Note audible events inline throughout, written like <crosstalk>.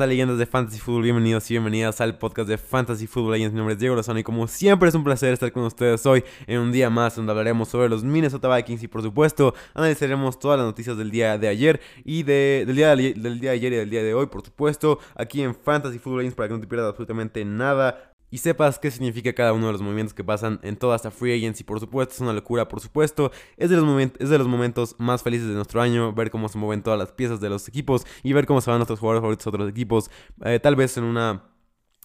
¿Qué onda, leyendas de Fantasy Football? Bienvenidos y bienvenidas al podcast de Fantasy Football Legends. Mi nombre es Diego Lozano y como siempre es un placer estar con ustedes hoy en un día más donde hablaremos sobre los Minnesota Vikings y por supuesto analizaremos todas las noticias del día de ayer y del, día de, del día de ayer y del día de hoy, por supuesto, aquí en Fantasy Football Legends para que no te pierdas absolutamente nada y sepas qué significa cada uno de los movimientos que pasan en toda esta free agency. Por supuesto, es una locura, por supuesto. Es de los, es de los momentos más felices de nuestro año, ver cómo se mueven todas las piezas de los equipos y ver cómo se van nuestros jugadores favoritos a otros equipos. Eh, tal vez en una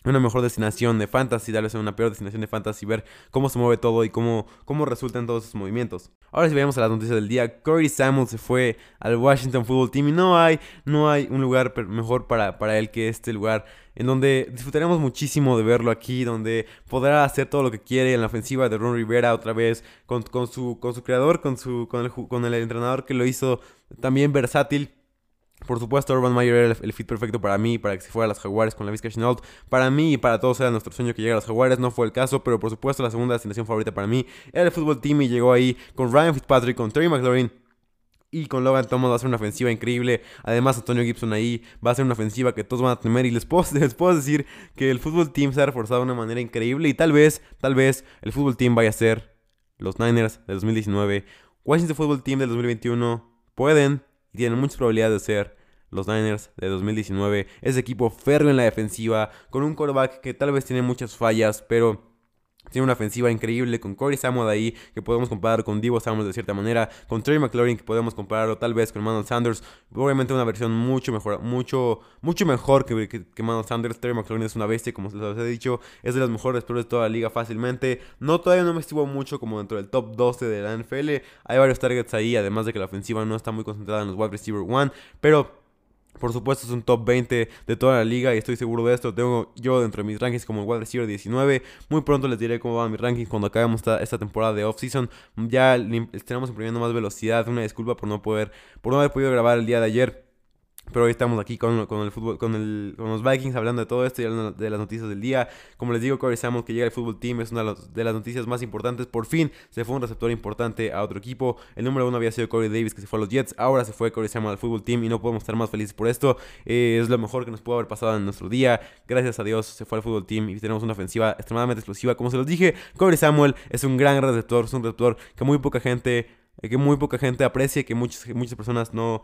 una mejor destinación de fantasy, tal vez en una peor destinación de fantasy, ver cómo se mueve todo y cómo, cómo resultan todos esos movimientos. Ahora si veamos a las noticias del día, Corey Samuel se fue al Washington Football Team y no hay, no hay un lugar mejor para, para él que este lugar en donde disfrutaremos muchísimo de verlo aquí, donde podrá hacer todo lo que quiere en la ofensiva de Ron Rivera otra vez, con, con su, con su creador, con, su, con, el, con el entrenador que lo hizo también versátil. Por supuesto, Urban Meyer era el, fit perfecto para mí, para que se fuera a las Jaguares con la Vizca Chenault. Para mí y para todos era nuestro sueño que llegara a las Jaguares. No fue el caso, pero por supuesto la segunda destinación favorita para mí era el fútbol team y llegó ahí con Ryan Fitzpatrick, con Terry McLaurin y con Logan Thomas va a ser una ofensiva increíble. Además, Antonio Gibson ahí va a ser una ofensiva que todos van a temer. Y les puedo, <laughs> les puedo decir que el fútbol team se ha reforzado de una manera increíble. Y tal vez, tal vez, el fútbol team vaya a ser los Niners del 2019. Washington Football Team del 2021 pueden y tienen muchas probabilidades de ser los Niners de 2019. Ese equipo férreo en la defensiva, con un quarterback que tal vez tiene muchas fallas, pero tiene una ofensiva increíble con Corey Samuel ahí, que podemos comparar con Divo Samuel de cierta manera, con Trey McLaurin, que podemos compararlo tal vez con Manuel Sanders. Obviamente una versión mucho mejor, mucho, mucho mejor que, que, Manuel Sanders. Trey McLaurin es una bestia, como se les he dicho, es de los mejores peores de toda la liga fácilmente. No, todavía no me estuvo mucho como dentro del top 12 de la NFL. Hay varios targets ahí, además de que la ofensiva no está muy concentrada en los wide receiver one, pero por supuesto es un top 20 de toda la liga y estoy seguro de esto. Tengo yo dentro de mis rankings como el wide receiver 19. Muy pronto les diré cómo van mis rankings cuando acabemos esta, esta temporada de off-season. Ya estaremos imprimiendo más velocidad. Una disculpa por no poder, por no haber podido grabar el día de ayer. Pero hoy estamos aquí con, el fútbol, con, el, con los Vikings hablando de todo esto y hablando de las noticias del día. Como les digo, Corey Samuel que llega al fútbol team es una de las noticias más importantes. Por fin se fue un receptor importante a otro equipo. El número uno había sido Corey Davis que se fue a los Jets. Ahora se fue Corey Samuel al fútbol team y no podemos estar más felices por esto. Eh, es lo mejor que nos pudo haber pasado en nuestro día. Gracias a Dios se fue al fútbol team y tenemos una ofensiva extremadamente explosiva. Como se los dije, Corey Samuel es un gran receptor, es un receptor que muy poca gente, eh, que muy poca gente aprecia, que muchas, muchas personas no,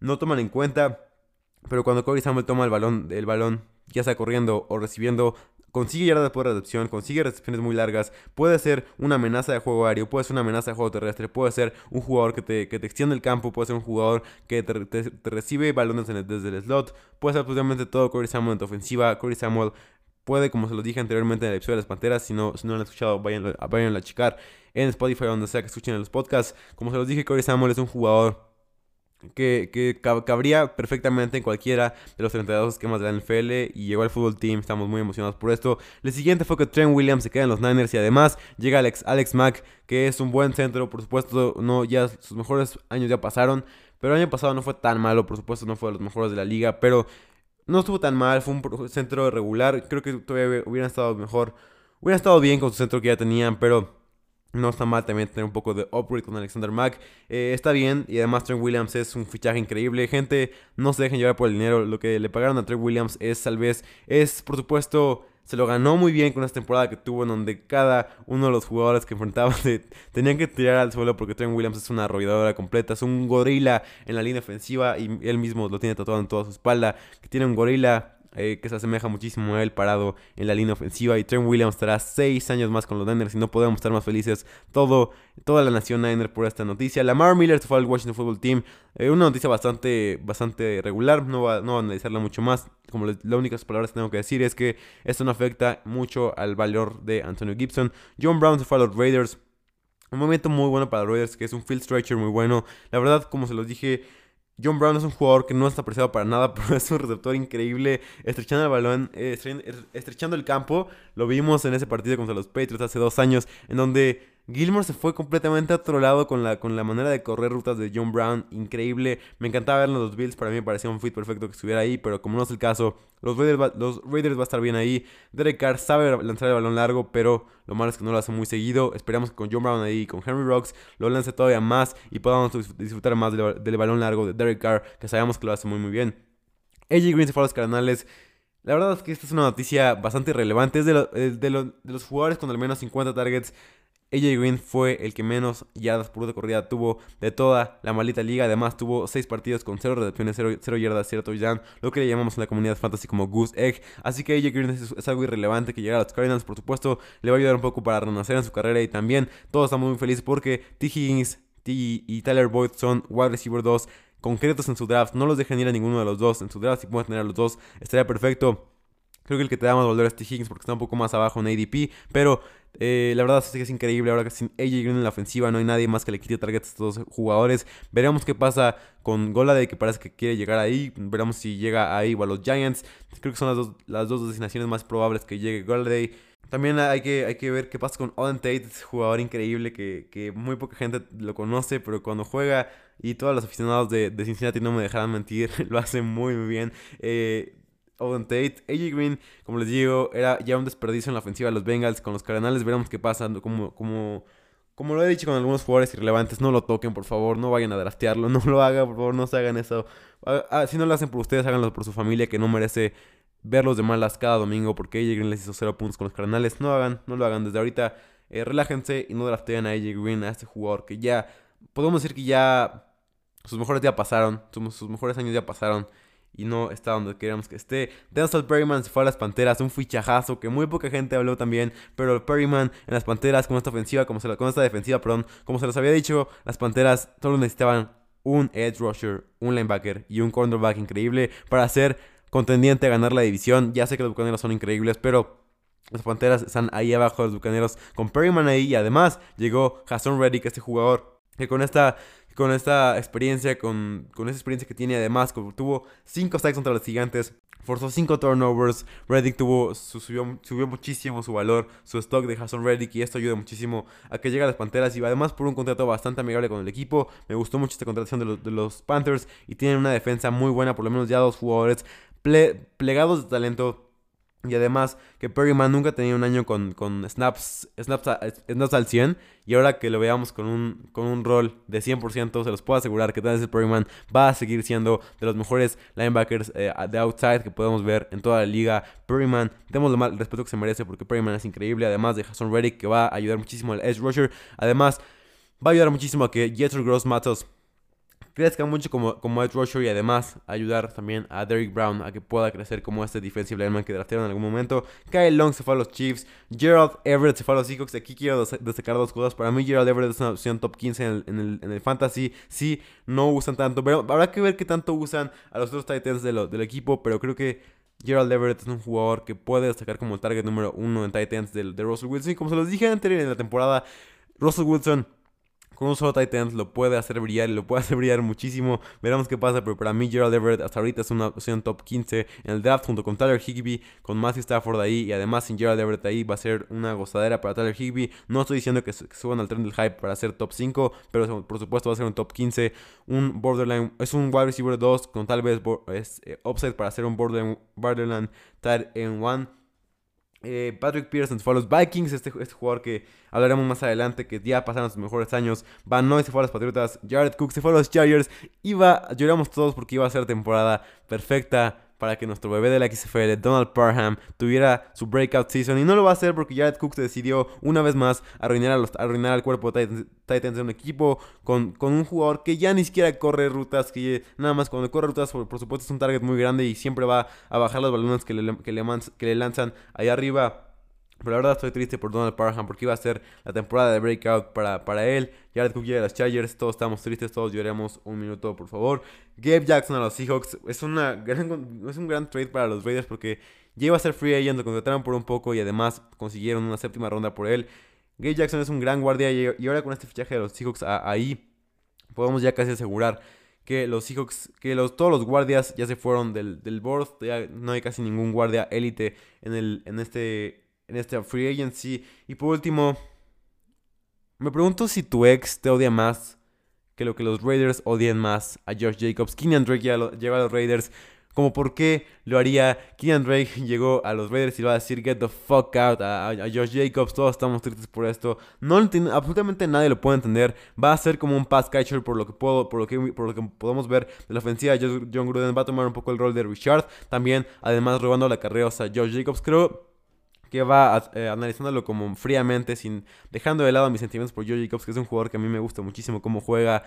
no toman en cuenta. Pero cuando Corey Samuel toma el balón, el balón, ya sea corriendo o recibiendo, consigue yardas por recepción, consigue recepciones muy largas, puede ser una amenaza de juego aéreo, puede ser una amenaza de juego terrestre, puede ser un jugador que te, que te extiende el campo, puede ser un jugador que te, recibe balones desde el slot, puede ser absolutamente todo Corey Samuel en tu ofensiva. Corey Samuel puede, como se lo dije anteriormente en el episodio de las Panteras, si no, si no lo han escuchado, vayan, vayan a checar en Spotify donde sea que escuchen los podcasts. Como se los dije, Corey Samuel es un jugador que, cabría perfectamente en cualquiera de los 32 esquemas de la NFL y llegó al fútbol team, estamos muy emocionados por esto. El siguiente fue que Trent Williams se queda en los Niners y además llega Alex, Alex Mack, que es un buen centro, por supuesto, no ya sus mejores años ya pasaron, pero el año pasado no fue tan malo, por supuesto no fue de los mejores de la liga, pero no estuvo tan mal, fue un centro regular, creo que todavía hubieran estado mejor, hubieran estado bien con su centro que ya tenían, pero no está mal también tener un poco de upgrade con Alexander Mack. Eh, está bien. Y además Trent Williams es un fichaje increíble. Gente, no se dejen llevar por el dinero. Lo que le pagaron a Trent Williams es tal vez, es por supuesto, se lo ganó muy bien con esta temporada que tuvo en donde cada uno de los jugadores que enfrentaban <laughs> tenían que tirar al suelo porque Trent Williams es una arrolladora completa. Es un gorila en la línea ofensiva y él mismo lo tiene tatuado en toda su espalda. Que tiene un gorila eh, que se asemeja muchísimo a él parado en la línea ofensiva. Y Trent Williams estará seis años más con los Niners y no podemos estar más felices. Todo, toda la nación Niner por esta noticia. Lamar Miller se fue al Washington Football Team. Eh, una noticia bastante, bastante regular. No va, no a analizarla mucho más. Como las únicas palabras que tengo que decir es que esto no afecta mucho al valor de Antonio Gibson. John Brown se fue a los Raiders. Un momento muy bueno para los Raiders, que es un field stretcher muy bueno. La verdad, como se los dije, John Brown es un jugador que no está apreciado para nada, <laughs> pero es un receptor increíble, estrechando el balón, eh, estrechando el campo. Lo vimos en ese partido contra los Patriots hace dos años, en donde Gilmore se fue completamente a otro lado con la, con la manera de correr rutas de John Brown, increíble. Me encantaba verlo en los Bills, para mí me parecía un fit perfecto que estuviera ahí, pero como no es el caso, los Raiders, va, los Raiders va a estar bien ahí. Derek Carr sabe lanzar el balón largo, pero lo malo es que no lo hace muy seguido. Esperamos que con John Brown ahí y con Henry Rocks lo lance todavía más y podamos disfrutar más del, balón largo de Derek Carr, que sabemos que lo hace muy muy bien. AJ Green se fue a los Cardenales. La verdad es que esta es una noticia bastante relevante. Es de, de, de los jugadores con al menos 50 targets AJ Green fue el que menos yardas por de corrida tuvo de toda la maldita liga. Además, tuvo 6 partidos con 0 recepciones, 0, yardas, 0 touchdown, lo que le llamamos en la comunidad fantasy como Goose Egg. Así que AJ Green es, algo irrelevante que llega a los Cardinals, por supuesto, le va a ayudar un poco para renacer en su carrera. Y también todos estamos muy felices porque T. Higgins T y Tyler Boyd son wide receiver 2 concretos en su draft. No los dejen ir a ninguno de los dos en su draft. Si pueden tener a los dos, estaría perfecto. Creo que el que te da más valor es T. Higgins porque está un poco más abajo en ADP. Pero eh, la verdad es que es increíble. Ahora que sin AJ Green en la ofensiva no hay nadie más que le quite targets a estos jugadores. Veremos qué pasa con Goladay que parece que quiere llegar ahí. Veremos si llega ahí o a los Giants. Creo que son las dos, las dos designaciones más probables que llegue Goladay. También hay que, hay que ver qué pasa con Oden Tate, jugador increíble que, que, muy poca gente lo conoce, pero cuando juega y todos los aficionados de, de Cincinnati no me dejarán mentir, <laughs> lo hace muy, muy bien. Eh, Owen Tate. AJ Green, como les digo, era ya un desperdicio en la ofensiva de los Bengals. Con los Cardenales veremos qué pasa. Como, como, como lo he dicho con algunos jugadores irrelevantes, no lo toquen, por favor. No vayan a draftearlo. <laughs> No lo hagan, por favor. No se hagan eso. Ah, ah, si no lo hacen por ustedes, háganlo por su familia, que no merece verlos de malas cada domingo. Porque AJ Green les hizo cero puntos con los Cardenales. No hagan, no lo hagan desde ahorita. Eh, relájense y no drafteen a AJ Green, a este jugador que ya, podemos decir que ya sus mejores ya pasaron, sus mejores años ya pasaron y no está donde queríamos que esté. Denzel Perryman se fue a las Panteras, un fichajazo que muy poca gente habló también, pero Perryman en las Panteras con esta ofensiva, como se, con esta defensiva, perdón, como se los había dicho, las Panteras solo necesitaban un edge rusher, un linebacker y un cornerback increíble para ser contendiente a ganar la división. Ya sé que los bucaneros son increíbles, pero las Panteras están ahí abajo los bucaneros con Perryman ahí y además llegó Jason Reddick, este jugador que con esta con esta experiencia, con, con esa experiencia que tiene además, tuvo 5 sacks contra los gigantes, forzó 5 turnovers, Reddick tuvo, subió, subió muchísimo su valor, su stock de Jason Reddick y esto ayuda muchísimo a que llegue a las Panteras y además por un contrato bastante amigable con el equipo, me gustó mucho esta contratación de los Panthers y tienen una defensa muy buena, por lo menos ya dos jugadores plegados de talento y además que Perryman nunca tenía un año con, con snaps, snaps, snaps, al 100. Y ahora que lo veamos con un, con un rol de 100%, se los puedo asegurar que Denzel Perryman va a seguir siendo de los mejores linebackers eh, de outside que podemos ver en toda la liga. Perryman, démosle el respeto que se merece porque Perryman es increíble. Además de Jason Reddick que va a ayudar muchísimo al edge rusher. Además va a ayudar muchísimo a que Jethro Gross Matos crezca mucho como, como edge rusher y además ayudar también a Derrick Brown a que pueda crecer como este defensive lineman que draftearon en algún momento. Kyle Long se fue a los Chiefs, Gerald Everett se fue a los Seahawks. Aquí quiero destacar dos cosas. Para mí Gerald Everett es una opción top 15 en el, en el, fantasy. Sí, no usan tanto, pero habrá que ver qué tanto usan a los otros Titans del equipo, pero creo que Gerald Everett es un jugador que puede destacar como el target número uno en Titans de, de Russell Wilson. Y como se los dije anterior en la temporada, Russell Wilson con un solo Titans lo puede hacer brillar y lo puede <laughs> hacer brillar muchísimo. Veremos qué pasa, pero para mí Gerald Everett hasta ahorita es una opción top 15 en el draft junto con Tyler Higby, con Matthew Stafford ahí y además sin Gerald Everett ahí va a ser una gozadera para Tyler Higby. No estoy diciendo que, suban al tren del hype para ser top 5, pero por supuesto va a ser un top 15, un borderline, es un wide receiver 2 con tal vez es, eh, upside para ser un borderline, borderline tight en 1 eh, Patrick Pearson se fue a los Vikings, este, este, jugador que hablaremos más adelante, que ya pasaron sus mejores años. Van Noy se fue a los Patriotas, Jared Cook se fue a los Chargers. Iba, lloramos todos porque iba a ser temporada perfecta para que nuestro bebé de la XFL, Donald Parham, tuviera su breakout season. Y no lo va a hacer porque Jared Cook decidió una vez más arruinar, a los, arruinar al cuerpo de Titans, de un equipo con, con, un jugador que ya ni siquiera corre rutas, que nada más cuando corre rutas, por, supuesto, es un target muy grande y siempre va a bajar los balones que le, que le, que le lanzan ahí arriba pero la verdad estoy triste por Donald Parham porque iba a ser la temporada de breakout para, para él. Jared Cook llega a los Chargers, todos estamos tristes, todos lloremos un minuto, por favor. Gabe Jackson a los Seahawks es, una gran, es un gran trade para los Raiders porque ya iba a ser free agent, lo contrataron por un poco y además consiguieron una séptima ronda por él. Gabe Jackson es un gran guardia y ahora con este fichaje de los Seahawks ahí podemos ya casi asegurar que los Seahawks, que los, todos los guardias ya se fueron del, del board, ya no hay casi ningún guardia élite en, el, en este en esta free agency. Y por último, me pregunto si tu ex te odia más que lo que los Raiders odian más a Josh Jacobs. Kenyan Drake lleva a los Raiders como por qué lo haría. Keenan Drake <laughs> llegó a los Raiders y va a decir get the fuck out a, Josh Jacobs. Todos estamos tristes por esto. No absolutamente nadie lo puede entender. Va a ser como un pass catcher por lo que puedo, por lo que, por lo que podemos ver de la ofensiva. John Gruden va a tomar un poco el rol de Richard. También, además, robando la carrera a Josh Jacobs. Creo que va eh, analizándolo como fríamente, sin dejando de lado mis sentimientos por Joe Jacobs, que es un jugador que a mí me gusta muchísimo cómo juega.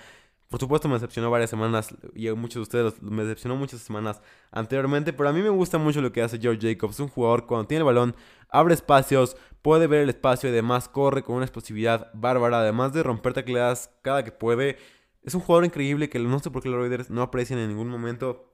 Por supuesto me decepcionó varias semanas y muchos de ustedes me decepcionó muchas semanas anteriormente, pero a mí me gusta mucho lo que hace Joe Jacobs. Un jugador cuando tiene el balón, abre espacios, puede ver el espacio y además corre con una explosividad bárbara, además de romper tacleadas cada que puede. Es un jugador increíble que no sé por qué los Raiders no aprecian en ningún momento.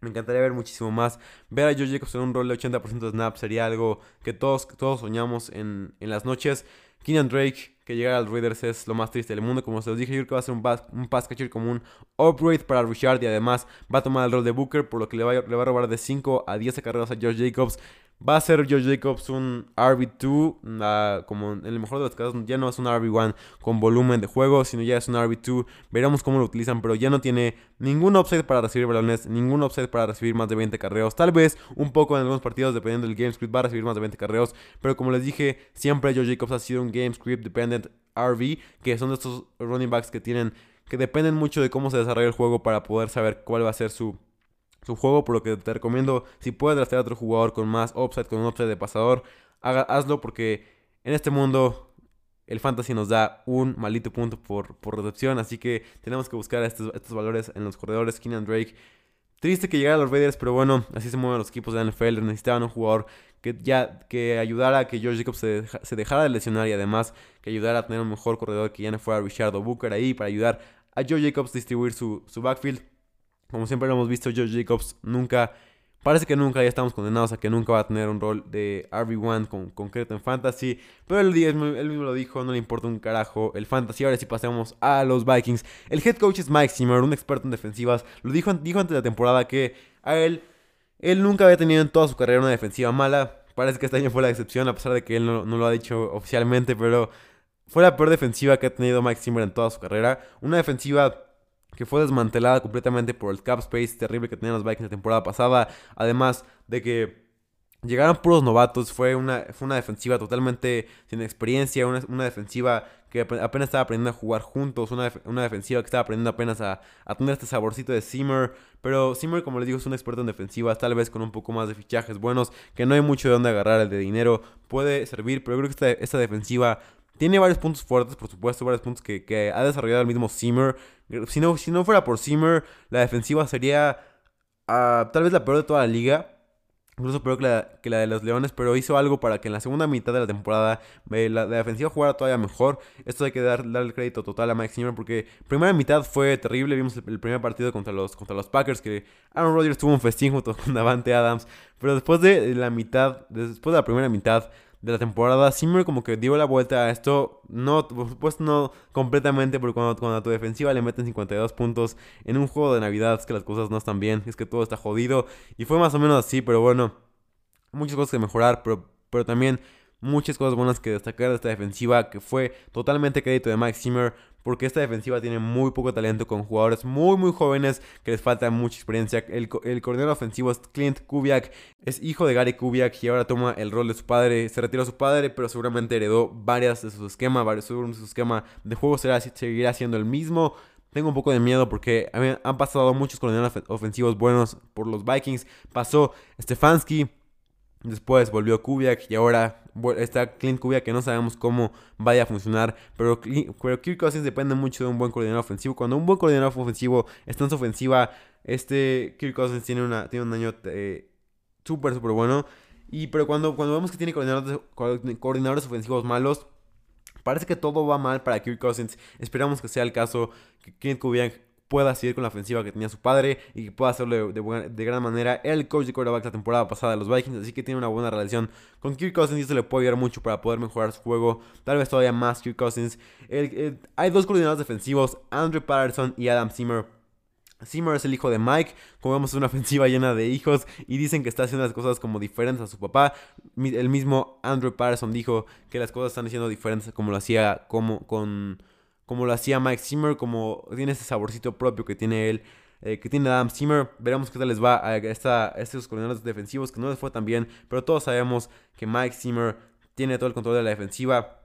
Me encantaría ver muchísimo más. Ver a Joe Jacobs en un rol de 80% de snap sería algo que todos, todos soñamos en, en las noches. Keenan Drake, que llega al Raiders, es lo más triste del mundo. Como se los dije, yo creo que va a ser un, un pass catcher como un upgrade para Richard. Y además va a tomar el rol de Booker, por lo que le va, le va a robar de 5 a 10 carreras a Josh Jacobs. Va a ser Josh Jacobs un RB2, como en el mejor de los casos, ya no es un RB1 con volumen de juego, sino ya es un RB2. Veremos cómo lo utilizan, pero ya no tiene ningún offset para recibir balones, ningún offset para recibir más de 20 carreos. Tal vez un poco en algunos partidos, dependiendo del game script, va a recibir más de 20 carreos, pero como les dije, siempre Josh Jacobs ha sido un game script dependent RB, que son de estos running backs que tienen, que dependen mucho de cómo se desarrolla el juego para poder saber cuál va a ser su su juego, por lo que te recomiendo, si puedes draftear a otro jugador con más upside, con un upside de pasador, hazlo porque en este mundo el fantasy nos da un maldito punto por, por recepción, así que tenemos que buscar estos, estos valores en los corredores. Keenan Drake, triste que llegara a los Raiders, pero bueno, así se mueven los equipos de NFL. Necesitaban un jugador que ya que ayudara a que George Jacobs se, se, dejara de lesionar y además que ayudara a tener un mejor corredor que ya no fuera Richard Booker ahí para ayudar a George Jacobs a distribuir su, su backfield. Como siempre lo hemos visto, George Jacobs nunca, parece que nunca, ya estamos condenados a que nunca va a tener un rol de RB1 con, concreto en Fantasy. Pero él, mismo lo dijo, no le importa un carajo el Fantasy. Ahora sí pasemos a los Vikings. El head coach es Mike Zimmer, un experto en defensivas. Lo dijo, dijo antes de la temporada que a él, él nunca había tenido en toda su carrera una defensiva mala. Parece que este año fue la excepción, a pesar de que él no, no lo ha dicho oficialmente, pero fue la peor defensiva que ha tenido Mike Zimmer en toda su carrera. Una defensiva que fue desmantelada completamente por el cap space terrible que tenían los Vikings la temporada pasada. Además de que llegaron puros novatos, fue una, fue una defensiva totalmente sin experiencia, una, defensiva que apenas estaba aprendiendo a jugar juntos, una, defensiva que estaba aprendiendo apenas a, tener este saborcito de Zimmer. Pero Zimmer, como les digo, es un experto en defensiva, tal vez con un poco más de fichajes buenos, que no hay mucho de dónde agarrar el de dinero, puede servir, pero creo que esta, esta defensiva tiene varios puntos fuertes, por supuesto, varios puntos que, ha desarrollado el mismo Zimmer. Si no, si no fuera por Zimmer, la defensiva sería ah, tal vez la peor de toda la liga. Incluso peor que la, de los Leones, pero hizo algo para que en la segunda mitad de la temporada eh, la, defensiva jugara todavía mejor. Esto hay que dar, darle el crédito total a Mike Zimmer porque primera mitad fue terrible. Vimos el, primer partido contra los, contra los Packers que Aaron Rodgers tuvo un festín junto con Davante Adams. Pero después de la mitad, después de la primera mitad, de la temporada, Zimmer como que dio la vuelta a esto, no, por supuesto no completamente, porque cuando, cuando a tu defensiva le meten 52 puntos en un juego de Navidad es que las cosas no están bien, es que todo está jodido, y fue más o menos así, pero bueno, muchas cosas que mejorar, pero, pero también muchas cosas buenas que destacar de esta defensiva, que fue totalmente crédito de Mike Zimmer, porque esta defensiva tiene muy poco talento con jugadores muy muy jóvenes que les falta mucha experiencia. El, el coordinador ofensivo es Clint Kubiak, es hijo de Gary Kubiak y ahora toma el rol de su padre. Se retiró su padre, pero seguramente heredó varias de su esquema, varios de su esquema de juego será, seguirá siendo el mismo. Tengo un poco de miedo porque han pasado muchos coordinadores ofensivos buenos por los Vikings. Pasó Stefanski, Después volvió Kubiak y ahora está Clint Kubiak que no sabemos cómo vaya a funcionar. Pero, pero Kirk Cousins depende mucho de un buen coordinador ofensivo. Cuando un buen coordinador ofensivo está en su ofensiva, este Kirk Cousins tiene, una, tiene un año eh, súper, súper bueno. Y, pero cuando, cuando vemos que tiene coordinadores, coordinadores ofensivos malos, parece que todo va mal para Kirk Cousins. Esperamos que sea el caso. Que Clint Kubiak pueda seguir con la ofensiva que tenía su padre y que pueda hacerlo de, gran manera. el coach de quarterback la temporada pasada de los Vikings, así que tiene una buena relación con Kirk Cousins y eso le puede ayudar mucho para poder mejorar su juego. Tal vez todavía más Kirk Cousins. hay dos coordinadores defensivos, Andrew Patterson y Adam Zimmer. Zimmer es el hijo de Mike, como vemos es una <laughs> ofensiva llena de hijos y dicen que está haciendo las cosas como diferentes a su papá. El mismo Andrew Patterson dijo que las cosas están haciendo diferentes como lo hacía como con como lo hacía Mike Zimmer, como tiene ese saborcito propio que tiene él. eh, que tiene Adam Zimmer. Veremos qué tal les va a, esta, estos coordinadores defensivos que no les fue tan bien, pero todos sabemos que Mike Zimmer tiene todo el control de la defensiva.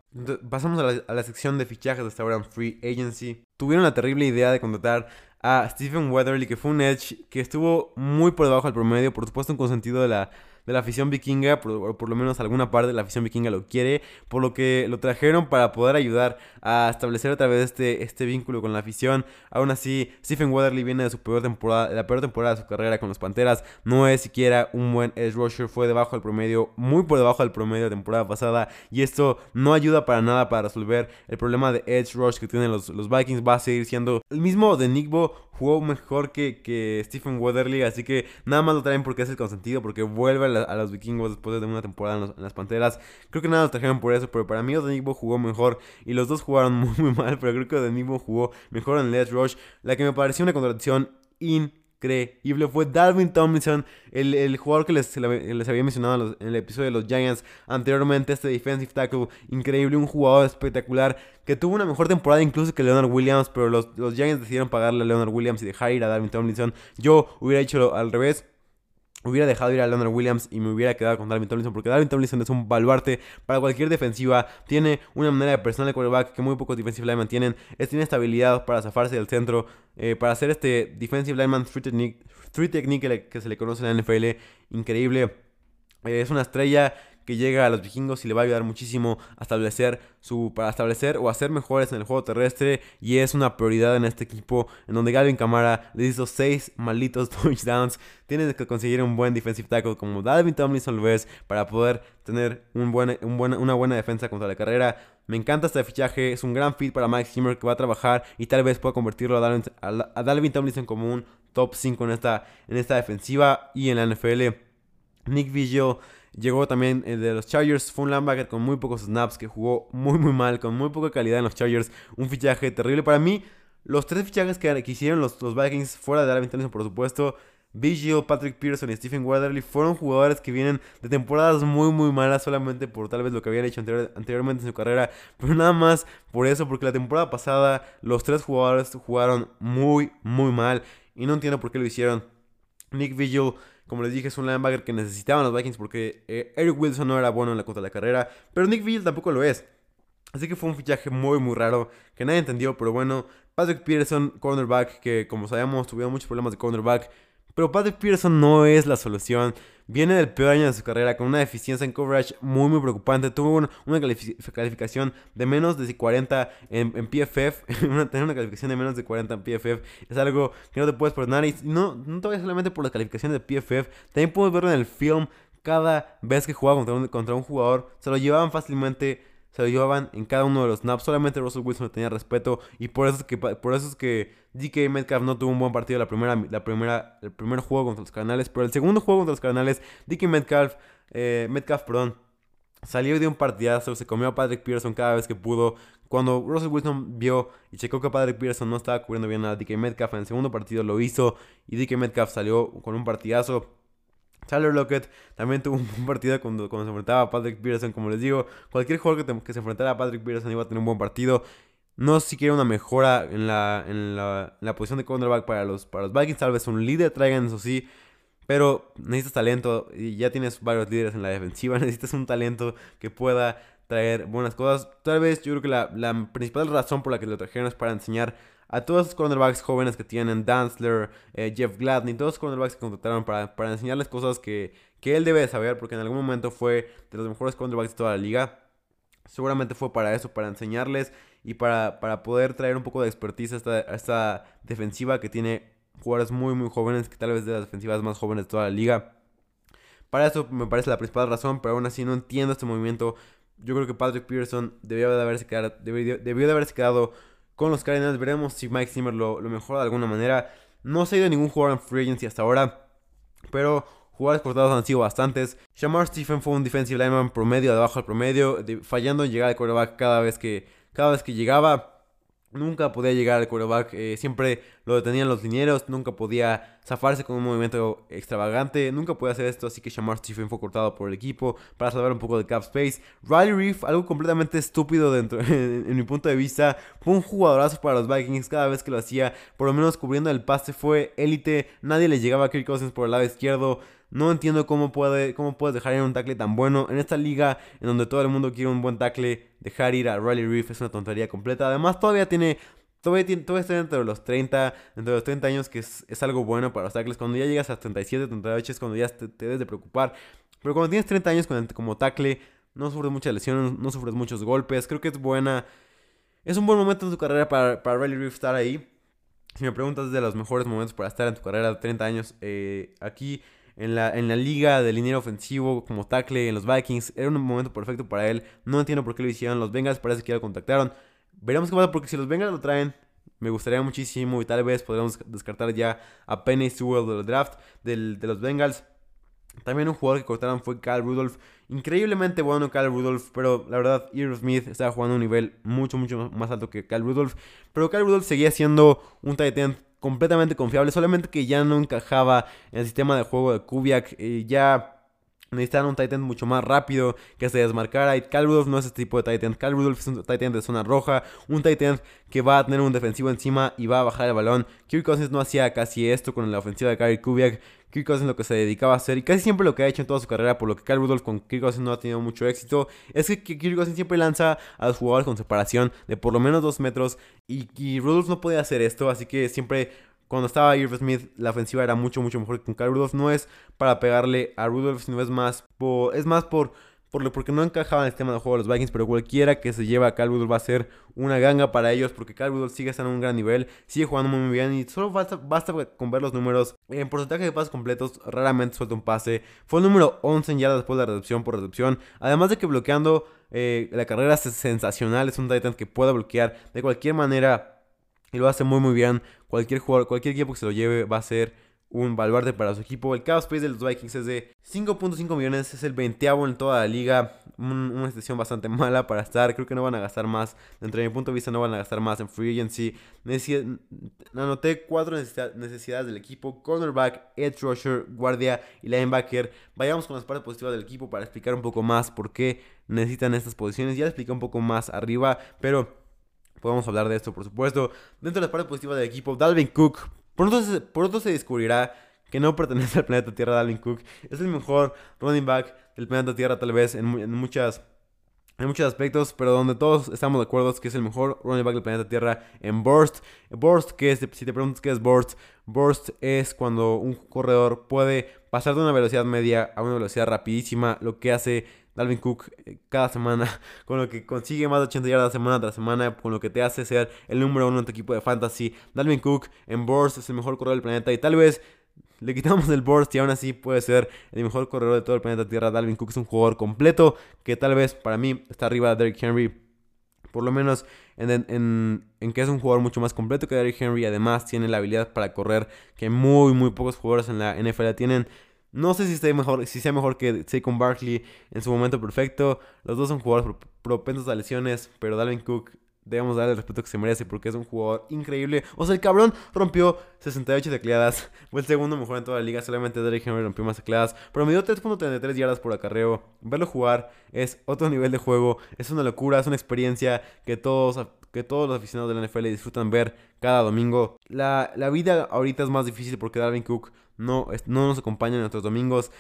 pasamos a la, a la, sección de fichajes de esta en Free Agency. Tuvieron la terrible idea de contratar a Stephen Weatherly, que fue un edge que estuvo muy por debajo del promedio, por supuesto en consentido de la de la afición vikinga, por, por, lo menos alguna parte de la afición vikinga lo quiere, por lo que lo trajeron para poder ayudar a establecer otra vez este, este vínculo con la afición. Aún así, Stephen Weatherly viene de su peor temporada, de la peor temporada de su carrera con los Panteras, no es siquiera un buen edge rusher, fue debajo del promedio, muy por debajo del promedio de temporada pasada, y esto no ayuda para nada para resolver el problema de edge rush que tienen los, los Vikings, va a seguir siendo el mismo de Nickbo, jugó mejor que, que Stephen Weatherly, así que nada más lo traen porque es el consentido, porque vuelve a, los vikingos después de una temporada en, las Panteras. Creo que nada lo trajeron por eso, pero para mí Odenigbo jugó mejor y los dos jugaron muy, <laughs> muy mal, pero creo que Odenigbo jugó mejor en Let's Rush, la que me pareció una contradicción increíble fue Dalvin Tomlinson, el, jugador que les, les había mencionado en, el episodio de los Giants anteriormente, este defensive tackle increíble, un jugador espectacular que tuvo una mejor temporada incluso que Leonard Williams, pero los, los Giants decidieron pagarle a Leonard Williams y dejar ir a Dalvin Tomlinson. Yo hubiera hecho al revés hubiera dejado ir a Leonard Williams y me hubiera quedado con Dalvin Tomlinson porque Dalvin Tomlinson es un baluarte para cualquier defensiva, tiene una manera de personal de quarterback que muy pocos defensive linemen tienen, es, tiene estabilidad para zafarse del centro, eh, para hacer este defensive lineman free technique, que, se le conoce en la NFL, increíble, eh, es una estrella que llega a los vikingos y le va a ayudar muchísimo a establecer su para establecer o hacer mejores en el juego terrestre y es una prioridad en este equipo en donde Galvin Camara le hizo 6 malditos <laughs> touchdowns. Tienes que conseguir un buen defensive tackle como Dalvin Tomlinson lo es para poder tener un buen, un buen, una buena defensa contra la carrera. Me encanta este fichaje, es un gran fit para Mike Zimmer que va a trabajar y tal vez pueda convertirlo a Dalvin, a Dalvin Tomlinson como un top 5 en esta, en esta defensiva y en la NFL. Nick Vigil Llegó también el de los Chargers, fue un linebacker con muy pocos snaps, que jugó muy muy mal, con muy poca calidad en los Chargers. Un fichaje terrible para mí. Los tres fichajes que, hicieron los, los, Vikings, fuera de Alvin Tomlinson por supuesto, Vigil, Patrick Pearson y Stephen Weatherly fueron jugadores que vienen de temporadas muy muy malas solamente por tal vez lo que habían hecho anteriormente en su carrera, pero nada más por eso, porque la temporada pasada los tres jugadores jugaron muy muy mal y no entiendo por qué lo hicieron. Nick Vigil como les dije, es un linebacker que necesitaban los Vikings porque eh, Eric Wilson no era bueno en la contra de la carrera, pero Nick Vigil tampoco lo es. Así que fue un fichaje muy, muy raro que nadie entendió, pero bueno, Patrick Peterson, cornerback, que como sabemos tuvieron muchos problemas de cornerback, pero Patrick Peterson no es la solución. Viene del peor año de su carrera con una deficiencia en coverage muy muy preocupante. Tuvo una, calificación de menos de 40 en, PFF. <laughs> tener una calificación de menos de 40 en PFF es algo que no te puedes perdonar. Y no, no te solamente por las calificaciones de PFF. También puedes verlo en el film. Cada vez que jugaba contra un, contra un jugador, se lo llevaban fácilmente se lo llevaban en cada uno de los snaps. Solamente Russell Wilson tenía respeto. Y por eso es que, por eso es que DK Metcalf no tuvo un buen partido la primera, la primera, el primer juego contra los Cardenales. Pero el segundo juego contra los Cardenales, DK Metcalf, eh, Metcalf, perdón, salió de un partidazo. Se comió a Patrick Pearson cada vez que pudo. Cuando Russell Wilson vio y checó que Patrick Pearson no estaba cubriendo bien a DK Metcalf en el segundo partido, lo hizo. Y DK Metcalf salió con un partidazo. Tyler Lockett también tuvo un buen partido cuando, cuando se enfrentaba a Patrick Peterson. Como les digo, cualquier jugador que, que, se enfrentara a Patrick Peterson iba a tener un buen partido. No siquiera una mejora en la, en la, en la posición de cornerback para los, para los Vikings. Tal vez un líder traigan, eso sí. Pero necesitas talento y ya tienes varios líderes en la defensiva. <laughs> Necesitas un talento que pueda traer buenas cosas. Tal vez yo creo que la, principal razón por la que lo trajeron es para enseñar a todos los cornerbacks jóvenes que tienen, Danzler, eh, Jeff Gladney, todos los cornerbacks que contrataron para, para enseñarles cosas que, que él debe saber, porque en algún momento fue de los mejores cornerbacks de toda la liga. Seguramente fue para eso, para enseñarles y para, para poder traer un poco de expertise a esta, a esta defensiva que tiene jugadores muy, muy jóvenes, que tal vez de las defensivas más jóvenes de toda la liga. Para eso me parece la principal razón, pero aún así no entiendo este movimiento. Yo creo que Patrick Pearson debió de haberse quedado, debió, de haberse quedado con los Cardinals. Veremos si Mike Zimmer lo, mejora de alguna manera. No se ha ido ningún jugador en free agency hasta ahora, pero jugadores cortados han sido bastantes. Shamar Stephen fue un defensive lineman promedio, debajo del promedio, fallando en llegar al quarterback cada vez que, cada vez que llegaba. Nunca podía llegar al quarterback, eh, siempre lo detenían los linieros, nunca podía zafarse con un movimiento extravagante, nunca podía hacer esto, así que Shamar Stephen fue cortado por el equipo para salvar un poco de cap space. Riley Reef, algo completamente estúpido dentro, <laughs> en, mi punto de vista, fue un jugadorazo para los Vikings cada vez que lo hacía, por lo menos cubriendo el pase fue élite, nadie le llegaba a Kirk Cousins por el lado izquierdo. No entiendo cómo, puede, cómo puedes dejar ir un tackle tan bueno. En esta liga, en donde todo el mundo quiere un buen tackle, dejar ir a Riley Reef es una tontería completa. Además, todavía tiene Todavía, todavía está dentro de los 30, dentro de los 30 años, que es, es, algo bueno para los tackles. Cuando ya llegas a 37, 38 es cuando ya te, debes de preocupar. Pero cuando tienes 30 años como tackle, no sufres muchas lesiones, no sufres muchos golpes. Creo que es buena. Es un buen momento en tu carrera para, para Riley Reef estar ahí. Si me preguntas de los mejores momentos para estar en tu carrera de 30 años, eh, aquí en la, en la liga de liniero ofensivo como tackle en los Vikings, era un momento perfecto para él. No entiendo por qué lo hicieron los Bengals, parece que ya lo contactaron. Veremos qué pasa porque si los Bengals lo traen, me gustaría muchísimo y tal vez podríamos descartar ya a Penny Sewell del draft del, de los Bengals. También un jugador que cortaron fue Cal Rudolph. Increíblemente bueno Cal Rudolph, pero la verdad, Irv Smith estaba jugando a un nivel mucho, mucho más alto que Cal Rudolph. Pero Cal Rudolph seguía siendo un tight end completamente confiable, solamente que ya no encajaba en el sistema de juego de Kubiak. Y ya Necesitaron un Titan mucho más rápido que se desmarcara. Y Cal Rudolph no es este tipo de Titan. Cal Rudolph es un Titan de zona roja. Un Titan que va a tener un defensivo encima y va a bajar el balón. Kirk Cousins no hacía casi esto con la ofensiva de Gary Kubiak. Kirk Cousins lo que se dedicaba a hacer y casi siempre lo que ha hecho en toda su carrera, por lo que Cal Rudolph con Kirk Cousins no ha tenido mucho éxito, es que Kirk Cousins siempre lanza a los jugadores con separación de por lo menos dos metros y, y Rudolph no podía hacer esto, así que siempre cuando estaba Irv Smith, la ofensiva era mucho, mucho mejor que con Rudolph. No es para pegarle a Rudolph, sino es más por, es más por, por porque no encajaba en el sistema de juego de los Vikings. Pero cualquiera que se lleve a Carl Rudolph va a ser una ganga para ellos, porque Carl Rudolph sigue estando en un gran nivel, sigue jugando muy, bien. Y solo basta, con ver los números. En porcentaje de pases completos, raramente suelta un pase. Fue el número 11 en yardas después de la recepción por recepción. Además de que bloqueando eh, la carrera es sensacional. Es un Titan que puede bloquear de cualquier manera y lo hace muy muy bien. Cualquier jugador, cualquier equipo que se lo lleve va a ser un baluarte para su equipo. El cap space de los Vikings es de 5.5 millones, es el 20 en toda la liga. una situación bastante <laughs> mala para estar. Creo que no van a gastar más. Dentro de mi punto de vista, no van a gastar más en free agency. anoté cuatro necesidades del equipo: cornerback, edge rusher, guardia y linebacker. Vayamos con las partes positivas del equipo para explicar un poco más por qué necesitan estas posiciones. Ya expliqué un poco más arriba, pero podemos hablar de esto, por supuesto. Dentro de la parte positiva del equipo, Dalvin Cook. Pronto se, pronto se descubrirá que no <laughs> pertenece al planeta Tierra, Dalvin Cook. Es el mejor running back del planeta Tierra, tal vez, en, muchas en muchos aspectos, pero donde todos estamos de acuerdo es que es el mejor running back del planeta Tierra en burst. Burst, que es, si te preguntas qué es burst, burst es cuando un corredor puede pasar de una velocidad media a una velocidad rapidísima, lo que hace Dalvin Cook eh, cada semana, <laughs> con lo que consigue más de 80 yardas semana tras semana, con lo que te hace ser el número uno en tu equipo de fantasy. Dalvin Cook en burst es el mejor corredor del planeta y tal vez le quitamos el burst y aún así puede ser el mejor corredor de todo el planeta Tierra. Dalvin Cook es un jugador completo que tal vez para mí está arriba de Derrick Henry. Por lo menos en, en, en, que es un jugador mucho más completo que Derrick Henry. Además tiene la habilidad para correr que muy muy pocos jugadores en la NFL tienen. No sé si, esté mejor, si sea mejor que Saquon Barkley en su momento perfecto. Los dos son jugadores propensos a lesiones, pero Dalvin Cook debemos darle el respeto que se merece porque es un jugador increíble. O sea, el cabrón rompió 68 tecleadas. <laughs> Fue el segundo mejor en toda la liga. Solamente Derrick Henry rompió más tecleadas. Pero me dio 3.33 yardas por acarreo. Verlo jugar es otro nivel de juego. Es una locura, es una experiencia que todos, que todos los aficionados de la NFL disfrutan ver cada domingo. La, la vida ahorita es más difícil porque Dalvin Cook no, no nos acompaña en nuestros domingos.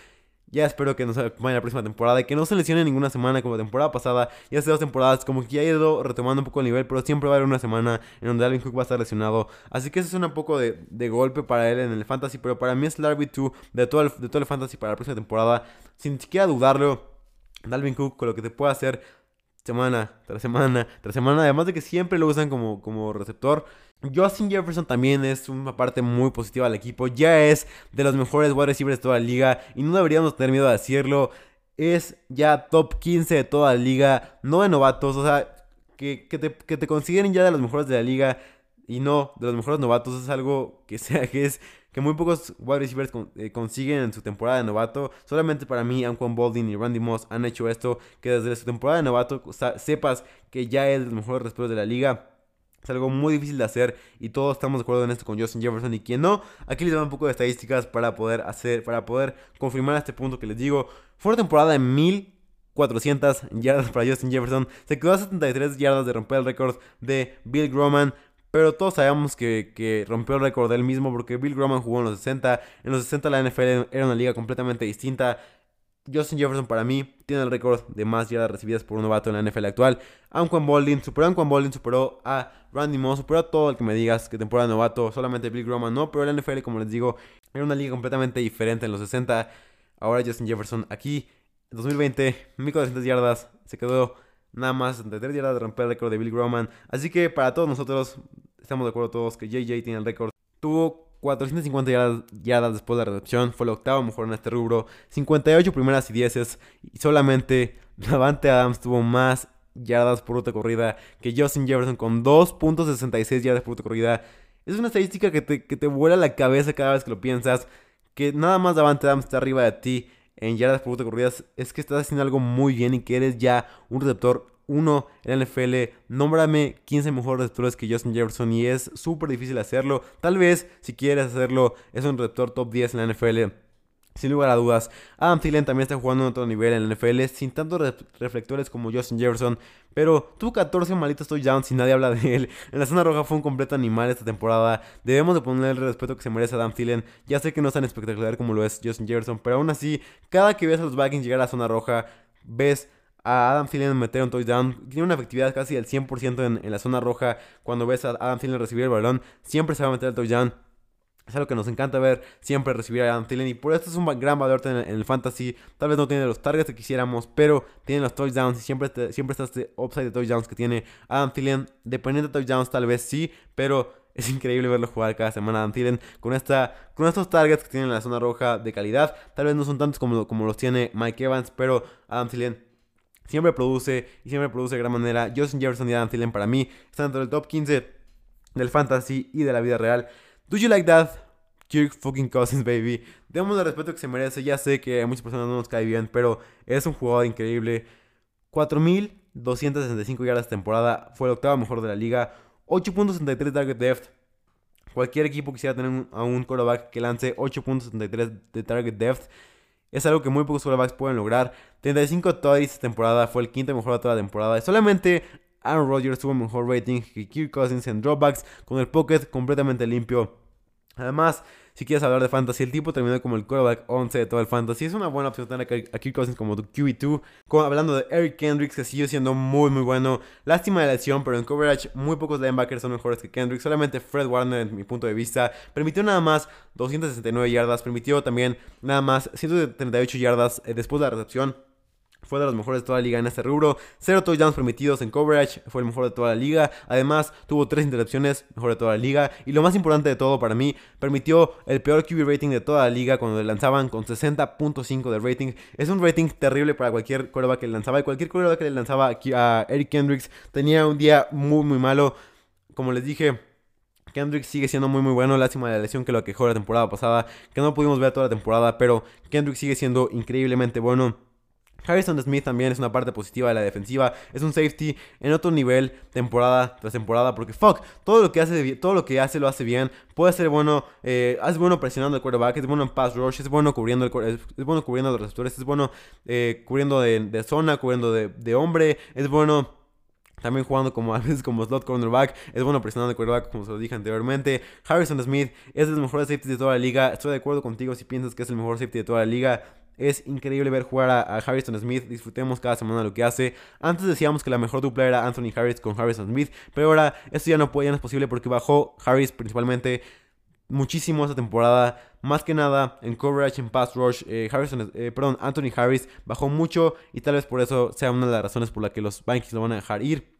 Ya espero que nos acompañe la próxima temporada y que no se lesione ninguna semana como temporada pasada. Ya hace dos temporadas, como que ya ha ido retomando un poco el nivel, pero siempre va a haber una semana en donde Alvin Cook va a estar lesionado. Así que eso es un poco de, de golpe para él en el fantasy, pero para mí es el RB2 de todo el, de todo el fantasy para la próxima temporada. Sin siquiera dudarlo, Dalvin Cook con lo que te puede hacer semana tras semana tras semana. Además de que siempre lo usan como, como receptor. Justin Jefferson también es una parte muy positiva del equipo. Ya es de los mejores wide receivers de toda la liga. Y no deberíamos tener miedo de decirlo. Es ya top 15 de toda la liga. No de novatos. O sea, que, te, que ya de los mejores de la liga. Y no de los mejores novatos. Es algo que sea que es que muy pocos wide receivers eh, consiguen en su temporada de novato. Solamente para mí, Anquan Baldwin y Randy Moss han hecho esto. Que desde su temporada de novato sepas que ya es de los mejores receptores de la liga. Es algo muy difícil de hacer y todos estamos de acuerdo en esto con Justin Jefferson y quien no. Aquí les doy un poco de estadísticas para poder hacer, para poder confirmar este punto que les digo. Fue una temporada de 1400 yardas para Justin Jefferson. Se quedó a 73 yardas de romper el récord de Bill Groman. Pero todos sabemos que, que rompió el récord él mismo porque Bill Groman jugó en los 60. En los 60 la NFL era una liga completamente distinta. Justin Jefferson para mí tiene el récord de más yardas recibidas por un novato en la NFL actual. Aun Juan Boldin superó a Juan Boldin, superó a Randy Moss, superó a todo el que me digas que temporada novato. Solamente Bill Groman no, pero la NFL, como les digo, era una liga completamente diferente en los 60. Ahora Justin Jefferson aquí, en 2020, 1400 yardas, se quedó nada más 73 yardas de romper el récord de Bill Groman. Así que para todos nosotros, estamos de acuerdo todos que JJ tiene el récord. Tuvo 450 yardas, después de la recepción. Fue el octavo mejor en este rubro. 58 primeras y 10 Y solamente <laughs> Davante Adams tuvo más yardas por ruta corrida que Justin Jefferson con 2.66 yardas por ruta corrida. Es una estadística que te, que te vuela la cabeza cada vez que lo piensas. Que nada más Davante Adams está arriba de ti en yardas por ruta corridas. Es que estás haciendo algo muy bien y que eres ya un receptor uno en la NFL. Nómbrame 15 mejores receptores que Justin Jefferson y es súper difícil hacerlo. Tal vez, si quieres hacerlo, es un receptor top 10 en la NFL. Sin lugar a dudas, Adam Thielen también está jugando en otro nivel en la NFL, sin tantos reflectores como Justin Jefferson, pero tuvo 14 malitos touchdowns y nadie habla de él. En la zona roja fue un completo animal esta temporada. Debemos de ponerle el respeto que se merece a Adam Thielen. Ya sé que no es tan espectacular como lo es Justin Jefferson, pero aún así, cada que ves a los Vikings llegar a la zona roja, ves a Adam Thielen meter un touchdown. Tiene una efectividad casi del 100% en, en, la zona roja. Cuando ves a Adam Thielen recibir el balón, siempre se va a meter el touchdown. Es algo que nos encanta ver, siempre recibir a Adam Thielen. Y por esto es un gran valor en, el fantasy. Tal vez no tiene los targets que quisiéramos, pero tiene los touchdowns. Y siempre, siempre está este upside de touchdowns que tiene Adam Thielen. Dependiendo de touchdowns, tal vez sí, pero es increíble verlo jugar cada semana Adam Thielen con, esta, con estos targets que tiene en la zona roja de calidad. Tal vez no son tantos como, como los tiene Mike Evans, pero Adam Thielen Siempre produce y siempre produce de gran manera. Justin Jefferson y Adam Thielen para mí están dentro del top 15 del fantasy y de la vida real. Do you like that? Kirk fucking Cousins, baby. Demos el respeto que se merece. Ya sé que a muchas personas no nos cae bien, pero es un jugador increíble. 4.265 yardas temporada. Fue el octavo mejor de la liga. 8.63 target depth. Cualquier equipo quisiera tener a un quarterback que lance 8.63 de target depth. Es algo que muy pocos quarterbacks pueden lograr. 35 todavía esta temporada, fue el quinto mejor de toda la temporada. solamente Aaron Rodgers tuvo mejor rating que Kirk Cousins en dropbacks, con el pocket completamente limpio. Además, si quieres hablar de fantasy, el tipo terminó como el quarterback 11 de todo el fantasy. Es una buena opción tener a Kirk Cousins como tu QB2. hablando de Eric Kendricks, que sigue siendo muy, muy bueno. Lástima de la lesión, pero en coverage muy pocos linebackers son mejores que Kendrick. Solamente Fred Warner, en mi punto de vista, permitió nada más 269 yardas. Permitió también nada más 138 yardas eh, después de la recepción. Fue de los mejores de toda la liga en este rubro. Cero touchdowns permitidos en coverage. Fue el mejor de toda la liga. Además, tuvo tres intercepciones. Mejor de toda la liga. Y lo más importante de todo para mí, permitió el peor QB rating de toda la liga cuando le lanzaban con 60.5 de rating. Es un rating terrible para cualquier quarterback que le lanzaba. Y cualquier quarterback que le lanzaba a Eric Kendricks tenía un día muy, muy malo. Como les dije, Kendricks sigue siendo muy muy bueno, lástima de la lesión que lo quejó la temporada pasada, que no pudimos ver toda la temporada, pero Kendricks sigue siendo increíblemente bueno. Harrison Smith también es una parte positiva de la defensiva. Es un safety en otro nivel, temporada tras temporada. Porque fuck, todo lo que hace, todo lo que hace lo hace bien. Puede ser bueno, eh, es bueno presionando el quarterback, es bueno en pass rush, es bueno cubriendo, el, es bueno cubriendo los receptores, es bueno eh, cubriendo de, zona, cubriendo de, hombre, es bueno también jugando como a veces como slot cornerback. Es bueno presionando el quarterback, como se lo dije anteriormente. Harrison Smith es de los mejores safeties de toda la liga. Estoy de acuerdo contigo si piensas que es el mejor safety de toda la liga. Es increíble ver jugar a, Harrison Smith. Disfrutemos cada semana lo que hace. Antes decíamos que la mejor dupla era Anthony Harris con Harrison Smith. Pero ahora esto ya no, puede, ya no es posible porque bajó Harris principalmente muchísimo esta temporada. Más que nada en coverage, en pass rush. Eh, Harrison, eh, perdón, Anthony Harris bajó mucho. Y tal vez por eso sea una de las razones por la que los Vikings lo van a dejar ir.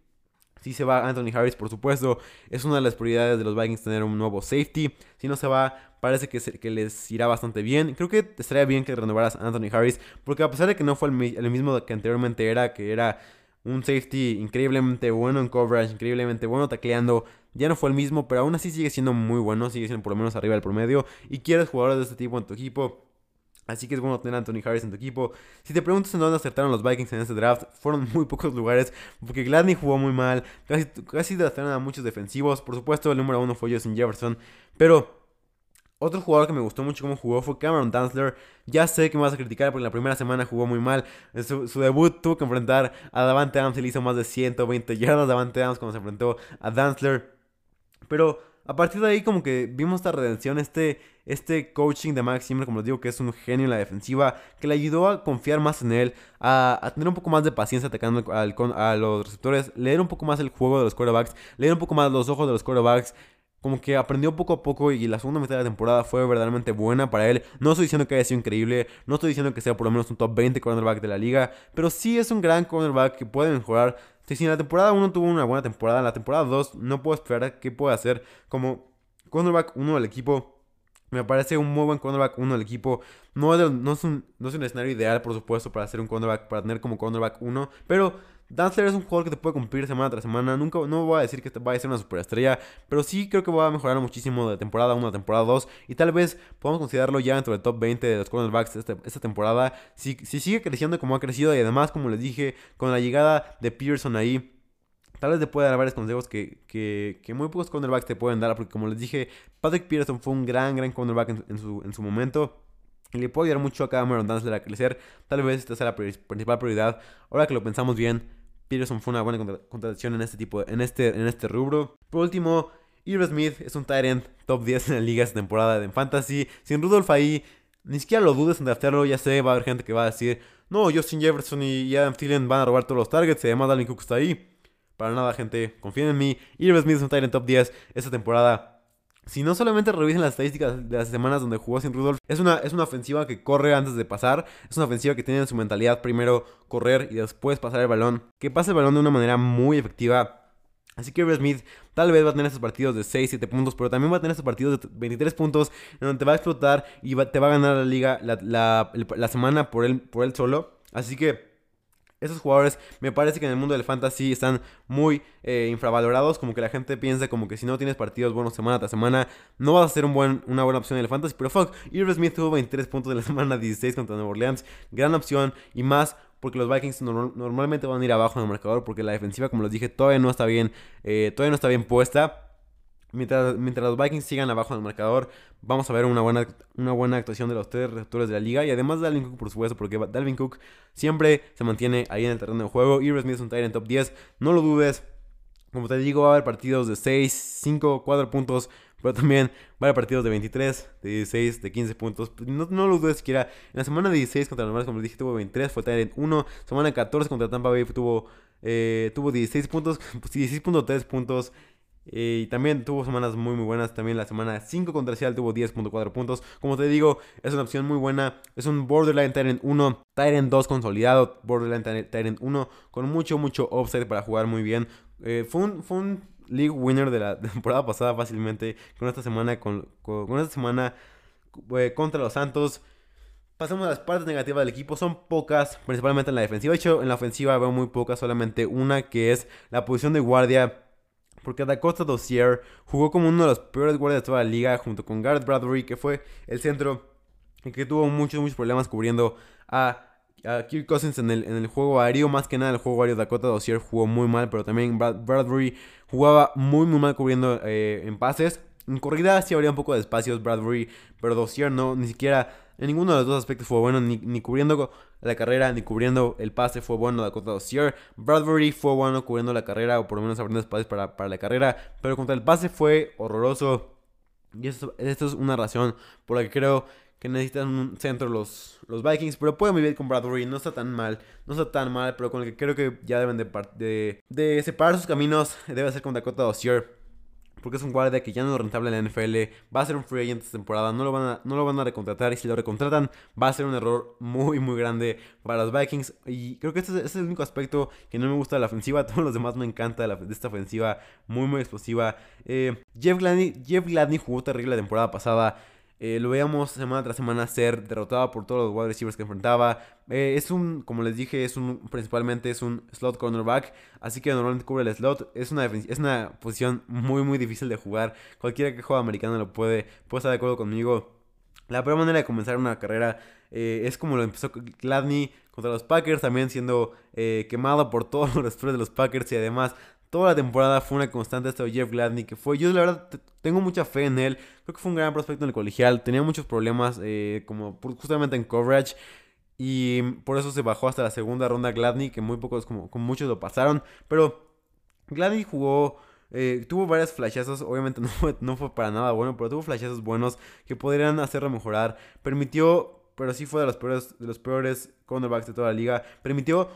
Si se va Anthony Harris, por supuesto, es una de las prioridades de los Vikings tener un nuevo safety. Si no se va, parece que, que les irá bastante bien. Creo que estaría bien que renovaras a Anthony Harris, porque a pesar de que no fue el, mismo que anteriormente era, que era un safety increíblemente bueno en coverage, increíblemente bueno tacleando. Ya no fue el mismo, pero aún así sigue siendo muy bueno, sigue siendo por lo menos arriba del promedio. Y quieres jugadores de este tipo en tu equipo. Así que es bueno tener a Anthony Harris en tu equipo. Si te preguntas en dónde acertaron los Vikings en este draft, fueron <laughs> muy pocos lugares. Porque Gladney jugó muy mal. Casi, casi a muchos defensivos. Por supuesto, el número uno fue Justin Jefferson. Pero otro jugador que me gustó mucho cómo jugó fue Cameron Danzler. Ya sé que me vas a criticar porque la primera semana jugó muy mal. En su, debut tuvo que enfrentar a Davante Adams y hizo más de 120 yardas Davante Adams cuando se enfrentó a Danzler. Pero a partir de ahí como que vimos esta redención, este, este coaching de Max Zimmer, como les digo, que es un genio en la defensiva, que le ayudó a confiar más en él, a, tener un poco más de paciencia atacando a los receptores, leer un poco más el juego de los quarterbacks, leer un poco más los ojos de los quarterbacks, como que aprendió poco a poco y la segunda mitad de la temporada fue verdaderamente buena para él. No estoy diciendo que haya sido increíble, no estoy diciendo que sea por lo menos un top 20 cornerback de la liga, pero sí es un gran cornerback que puede mejorar si en la temporada 1 tuvo una buena temporada, en la temporada 2 no puedo esperar qué puede hacer como cornerback 1 del equipo. Me parece un muy buen cornerback 1 del equipo. No es, no, es un, no es un escenario ideal, por supuesto, para hacer un cornerback, para tener como cornerback 1, pero Danzler es un jugador que te puede cumplir semana tras semana. Nunca, no voy a decir que va a ser una superestrella, pero sí creo que va a mejorar muchísimo de temporada 1 a temporada 2. Y tal vez podamos considerarlo ya dentro del top 20 de los cornerbacks esta, esta temporada. Si, si sigue creciendo como ha crecido, y además, como les dije, con la llegada de Pearson ahí. Tal vez te pueda dar varios consejos que, que, muy pocos cornerbacks te pueden dar. Porque como les dije, Patrick Pearson fue un gran, gran cornerback en, su, en su momento. Y le puede ayudar mucho a Cameron Danzler a crecer. Tal vez esta sea la principal prioridad. Ahora que lo pensamos bien, Peterson fue una buena contratación en este tipo, en este, en este rubro. Por último, Irv Smith es un end top 10 en la liga esta temporada de Fantasy. Sin Rudolph ahí, ni siquiera lo dudes en draftearlo. Ya sé, va a haber gente que va a decir, no, Justin Jefferson y Adam Thielen van a robar todos los targets y además Dalvin Cook está ahí. Para nada, gente, confíen en mí. Irv Smith es un tight top 10 esta temporada. Si no solamente revisen las estadísticas de las semanas donde jugó sin Rudolph, es una, es una ofensiva que corre antes de pasar, es una ofensiva que tiene en su mentalidad primero correr y después pasar el balón, que pasa el balón de una manera muy efectiva. Así que Irv Smith tal vez va a tener esos partidos de 6-7 puntos, pero también va a tener esos partidos de 23 puntos en donde te va a explotar y te va a ganar la liga la, la semana por él, por él solo. Así que esos jugadores me parece que en el mundo del fantasy están muy eh, infravalorados. Como que la gente piensa como que si no tienes partidos buenos semana tras semana, no vas a ser un buen, una buena opción en el fantasy. Pero fuck, Irv Smith tuvo 23 puntos en la <laughs> semana 16 contra Nueva Orleans. Gran opción y más porque los Vikings normalmente van a ir abajo en el marcador porque la defensiva, como les dije, todavía no está bien, eh, todavía no está bien puesta. Mientras, los Vikings sigan abajo en el marcador, vamos a ver una buena, una buena actuación de los tres receptores de la liga. Y además de Dalvin Cook, por supuesto, porque Dalvin Cook siempre se mantiene ahí en el terreno de juego. Irv Smith es un en top 10. No lo dudes. Como te digo, va a haber partidos de 6, 5, 4 puntos. Pero también va a haber partidos de 23, de 16, de 15 puntos. No, no lo dudes siquiera. En la semana 16 contra los como les dije, tuvo 23. Fue en 1. Semana 14 contra Tampa Bay tuvo, eh, tuvo 16 puntos. <laughs> 16.3 puntos. Eh, y también tuvo semanas muy muy buenas. También la semana 5 contra Seattle tuvo 10.4 puntos. Como te digo, es una opción muy buena. Es un Borderline Tyrant 1, Tyrant 2 consolidado. Borderline Tyrant 1 con mucho, mucho offset para jugar muy bien. Eh, fue, un, fue un League Winner de la <laughs> temporada pasada fácilmente. Con esta semana, con, con, esta semana eh, contra los Santos. Pasamos a las partes negativas del equipo, son pocas, principalmente en la defensiva. De hecho, en la ofensiva veo muy pocas, solamente una que es la posición de guardia porque Dakota Dossier jugó como uno de los peores guardias de toda la liga, junto con Garrett Bradbury, que fue el centro y que tuvo muchos, muchos problemas cubriendo a, Kirk Cousins en el, en el juego aéreo. Más que nada, el juego aéreo Dakota Dossier jugó muy mal, pero también Bradbury jugaba muy, muy mal cubriendo eh, en pases. En corrida sí habría un poco de espacios Bradbury, pero Dossier no, ni siquiera en ninguno de los dos aspectos fue bueno, ni, ni cubriendo la carrera, ni cubriendo el pase fue bueno Dakota Dossier. Bradbury fue bueno cubriendo la carrera, o por lo menos abriendo espacios para, para la carrera, pero contra el pase fue horroroso. Y esto, esto es una razón por la que creo que necesitan un centro los, los Vikings, pero pueden vivir con Bradbury, no está tan mal, no está tan mal, pero con el que creo que ya deben de, de, de separar sus caminos debe ser con Dakota Dossier porque es un guardia que ya no es rentable en la NFL, va a ser un free agent esta temporada, no lo, van a, no lo van a recontratar y si lo recontratan va a ser un error muy muy grande para los Vikings y creo que este es, el único aspecto que no me gusta de la ofensiva, <laughs> todos los demás me encanta de, esta ofensiva muy muy explosiva. Eh, Jeff, Gladney, Jeff Gladney jugó terrible la temporada pasada, eh, lo veíamos semana tras semana ser derrotado por todos los wide receivers que enfrentaba. Eh, es un, como les dije, es un principalmente es un slot cornerback, así que normalmente cubre el slot. Es una, es una posición muy muy difícil de jugar. Cualquiera que juegue americano lo puede, puede estar de acuerdo conmigo. la peor manera de comenzar una carrera eh, es como lo empezó Gladney contra los Packers, también siendo quemado por todos <laughs> los de los Packers y además toda la temporada fue una constante hasta Jeff Gladney, que fue, yo la verdad tengo mucha fe en él, creo que fue un gran prospecto en el colegial, tenía muchos problemas eh, como justamente en coverage. Y por eso se bajó hasta la segunda ronda Gladney, que muy pocos, como, como muchos lo pasaron. Pero Gladney jugó eh, tuvo varios flashazos, obviamente <laughs> no fue, no fue para nada bueno, pero tuvo flashazos buenos que podrían hacerlo mejorar. Permitió, pero sí fue de los peores, de los peores cornerbacks de toda la liga. Permitió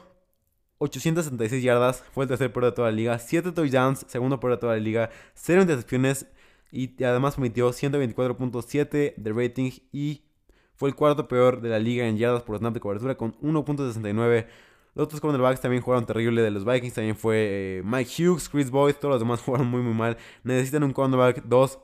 866 yardas, fue el tercer peor de toda la liga. 7 touchdowns, segundo peor de toda la liga. 0 intercepciones y además permitió 124.7 de rating y fue el cuarto peor de la liga en yardas por snap de cobertura con 1.69. Los otros cornerbacks también jugaron terrible de los Vikings. También fue eh, Mike Hughes, Chris Boyd. Todos los demás <laughs> jugaron muy, muy mal. Necesitan un cornerback 2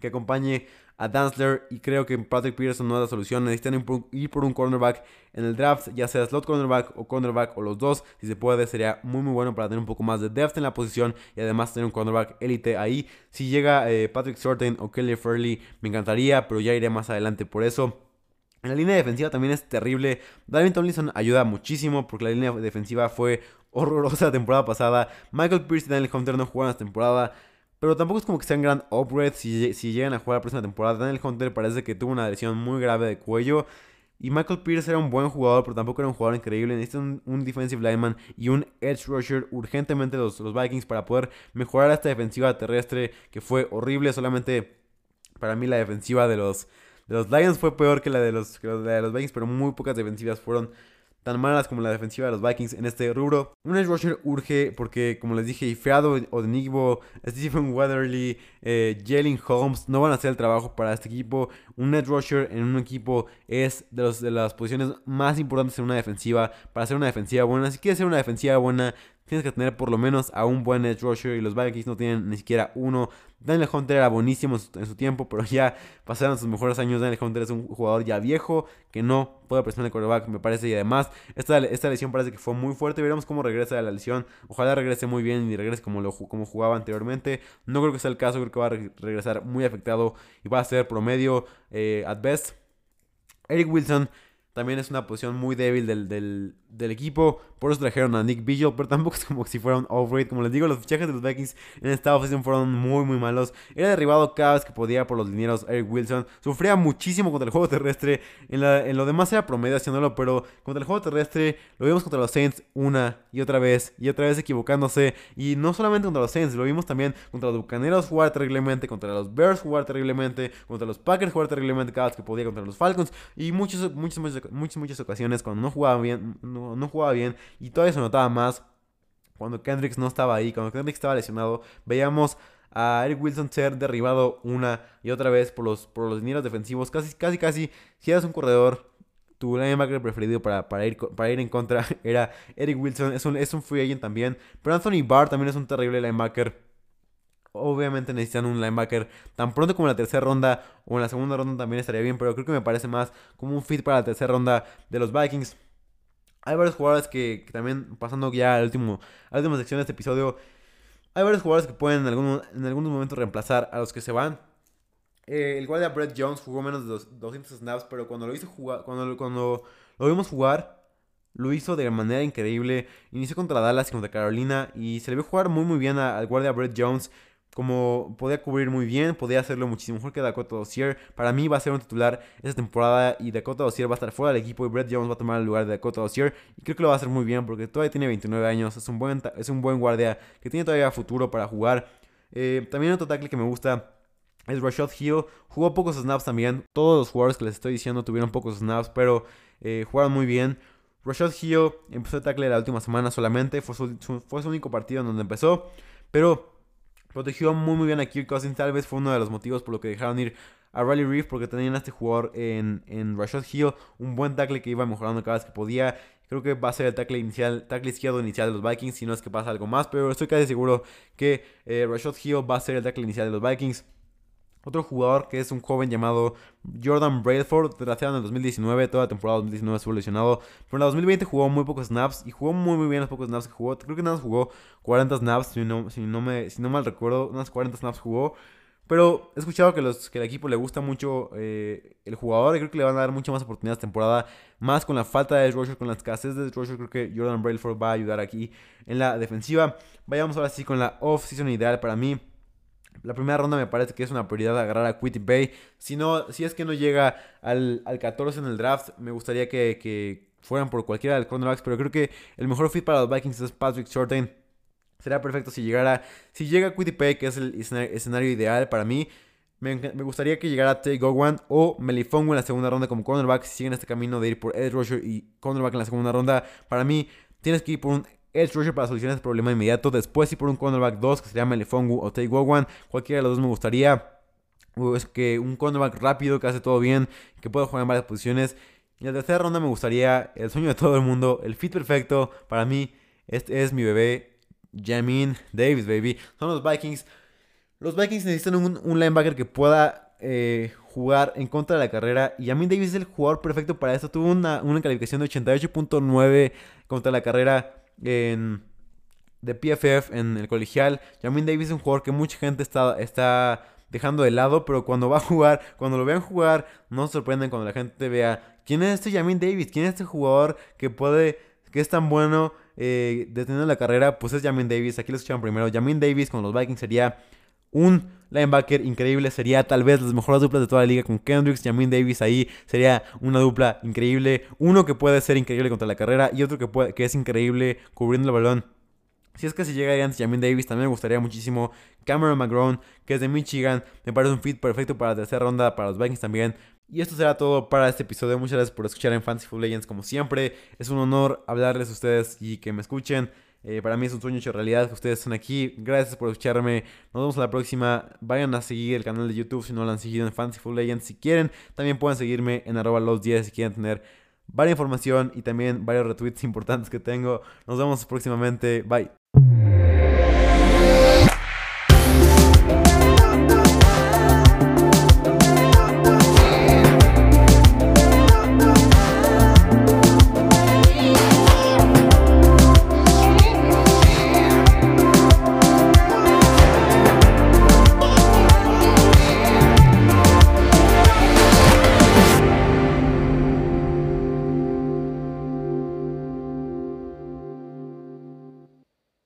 que acompañe a Danzler. Y creo que Patrick Peterson no es la solución. Necesitan ir por un cornerback en el draft, ya sea slot cornerback o cornerback o los dos. Si se puede, sería muy, muy bueno para tener un poco más de depth en la posición y además tener un cornerback élite ahí. Si llega eh, Patrick Sorten o Kelly Furley, me encantaría, pero ya iré más adelante por eso. En la línea defensiva también es terrible. Dalvin Tomlinson ayuda muchísimo porque la línea defensiva fue horrorosa la temporada pasada. Michael Pierce y Daniel Hunter no jugaron la temporada. Pero tampoco es como que sean gran upgrade si, si llegan a jugar la próxima temporada. Daniel Hunter parece que tuvo una lesión muy grave de cuello. Y Michael Pierce era un buen jugador, pero tampoco era un jugador increíble. Necesitan un, defensive lineman y un edge rusher urgentemente los, los Vikings para poder mejorar esta defensiva terrestre que fue horrible. Solamente para mí la defensiva de los de los Lions fue peor que la de los, de los Vikings, pero muy pocas defensivas fueron tan malas como la defensiva de los Vikings en este rubro. Un edge rusher urge porque, como les dije, Ifeado, Odenigbo, Stephen Weatherly, eh, Jalen Holmes no van a hacer el trabajo para este equipo. Un edge rusher en un equipo es de, de las posiciones más importantes en una defensiva para hacer una defensiva buena. Si quieres hacer una defensiva buena, tienes que tener por lo menos a un buen edge rusher y los Vikings no tienen ni siquiera uno. Daniel Hunter era buenísimo en su tiempo, pero ya pasaron sus mejores años. Daniel Hunter es un jugador ya viejo que no puede presionar el quarterback, me parece. Y además, esta, esta lesión parece que fue muy fuerte. Veremos cómo regresa de la lesión. Ojalá regrese muy bien y regrese como, lo, como jugaba anteriormente. No creo que sea el caso, creo que va a regresar muy afectado y va a ser promedio eh, at best. Eric Wilson también es una posición muy débil del, del, equipo. Por eso trajeron a Nick Vigil, pero tampoco es como si fuera un overrate. Como les digo, los fichajes de los Vikings en esta offseason fueron muy, muy malos. Era derribado cada vez que podía por los linieros Eric Wilson. Sufría muchísimo contra el juego terrestre. En, en lo demás era promedio haciéndolo, pero contra el juego terrestre lo vimos contra los Saints una y otra vez. Y otra vez equivocándose. Y no solamente contra los Saints, lo vimos también contra los Bucaneros jugar terriblemente, contra los Bears jugar terriblemente, contra los Packers jugar terriblemente cada vez que podía, contra los Falcons. Y muchos, muchos, muchos muchas, muchas ocasiones cuando no jugaba bien, no, jugaba bien y todavía se notaba más cuando Kendricks no estaba ahí, cuando Kendricks estaba lesionado, veíamos a Eric Wilson ser derribado una y otra vez por los, por los dineros defensivos. Casi, casi, casi, si eras un corredor, tu linebacker preferido para, para, ir, para ir en contra <laughs> era Eric Wilson. Es un, es un free agent también. Pero Anthony Barr también es un terrible linebacker. Obviamente necesitan un linebacker tan pronto como en la tercera ronda o en la segunda ronda también estaría bien, pero creo que me parece más como un fit para la tercera ronda de los Vikings. Hay varios jugadores que, también, pasando ya al último, a la última sección de este episodio, hay varios jugadores que pueden en, algún, en algunos momentos reemplazar a los que se van. Eh, el guardia Brett Jones jugó menos de 200 snaps, pero cuando lo hizo jugar, lo vimos jugar, lo hizo de manera increíble. Inició contra Dallas y contra Carolina y se le vio jugar muy muy bien al guardia Brett Jones como podía cubrir muy bien, podía hacerlo muchísimo mejor que Dakota Dossier. Para mí va a ser un titular esta temporada y Dakota Dossier va a estar fuera del equipo y Brett Jones va a tomar el lugar de Dakota Dossier. Y creo que lo va a hacer muy bien porque todavía tiene 29 años, es un buen, es un buen guardia que tiene todavía futuro para jugar. Eh, también otro tackle que me gusta es Rashad Hill. Jugó pocos snaps también. Todos los jugadores que les estoy diciendo tuvieron pocos snaps, pero eh, jugaron muy bien. Rashad Hill empezó el tackle la última semana solamente. Fue fue su único partido en donde empezó. Pero Protegió muy muy bien a Kirk Cousins. Tal vez fue uno de los motivos por lo que dejaron ir a Riley Reef. Porque tenían a este jugador en, en Rashad Hill. Un buen tackle que iba mejorando cada vez que podía. Creo que va a ser el tackle inicial, tackle izquierdo inicial de los Vikings. Si no es que pasa algo más. Pero estoy casi seguro que eh, Rashad Hill va a ser el tackle inicial de los Vikings. Otro jugador que es un joven llamado Jordan Brailford, desgraciado en el 2019, toda la temporada 2019 estuvo lesionado. Pero en la 2020 jugó muy pocos snaps y jugó muy muy bien los pocos snaps que jugó. Creo que nada más jugó 40 snaps, si no, si no, me, si no mal recuerdo, unas 40 snaps jugó. Pero he escuchado que, los, que el equipo le gusta mucho eh, el jugador y creo que le van a dar mucha más oportunidades temporada. Más con la falta de Roger, con la escasez de Roger, creo que Jordan Brailford va a ayudar aquí en la defensiva. Vayamos ahora sí con la off-season ideal para mí. La primera ronda me parece que es una prioridad agarrar a Quitty Bay. Si, no, si es que no llega al, al 14 en el draft, me gustaría que, que fueran por cualquiera de los cornerbacks. Pero creo que el mejor fit para los Vikings es Patrick Shorten. Sería perfecto si llegara. Si llega Pay, que es el escenario ideal para mí. Me, gustaría que llegara Tay Gowan o Melifongo en la segunda ronda como cornerback. Si siguen este camino de ir por Ed Rusher y cornerback en la segunda ronda, para mí tienes que ir por un Edge Rusher para solucionar este problema inmediato. Después ir por un cornerback 2 que sería Melifongu o Tay. Cualquiera de los dos me gustaría. Es que un cornerback rápido que hace todo bien, que pueda jugar en varias posiciones. Y la tercera ronda me gustaría el sueño de todo el mundo, el fit perfecto para mí. Este es mi bebé, Jamin Davis, baby. Son los Vikings. Los Vikings necesitan un, linebacker que pueda eh, jugar en contra de la carrera. Y Jamin Davis es el jugador perfecto para esto. Tuvo una, calificación de 88.9 contra la carrera en, de PFF en el colegial. Jamin Davis es un jugador que mucha gente está, está dejando de lado. Pero cuando va a jugar, cuando lo vean jugar, no se sorprenden cuando la gente vea quién es este Jamin Davis. ¿Quién es este jugador que puede, que es tan bueno? eh, deteniendo la carrera, pues es Jamin Davis. Aquí lo escucharon primero. Jamin Davis con los Vikings sería un linebacker increíble. Sería tal vez las mejores duplas de toda la liga con Kendricks. Jamin Davis ahí sería una dupla increíble. Uno que puede ser increíble contra la carrera y otro que, puede, es increíble cubriendo el balón. Si es que si llega antes Jamin Davis, también me gustaría muchísimo Cameron McGrone, que es de Michigan. Me parece un fit perfecto para la tercera ronda, para los Vikings también. Y esto será todo para este episodio. Muchas gracias por escuchar en Fantasy Football Legends como siempre. Es un honor hablarles a ustedes y que me escuchen. Eh, para mí es un sueño hecho realidad que ustedes estén aquí. Gracias por escucharme. Nos vemos a la próxima. Vayan a seguir el canal de YouTube si no lo han seguido en Football Legends. Si quieren, también pueden seguirme en arroba los 10 si quieren tener varias información y también varios retweets importantes que tengo. Nos vemos próximamente. Bye.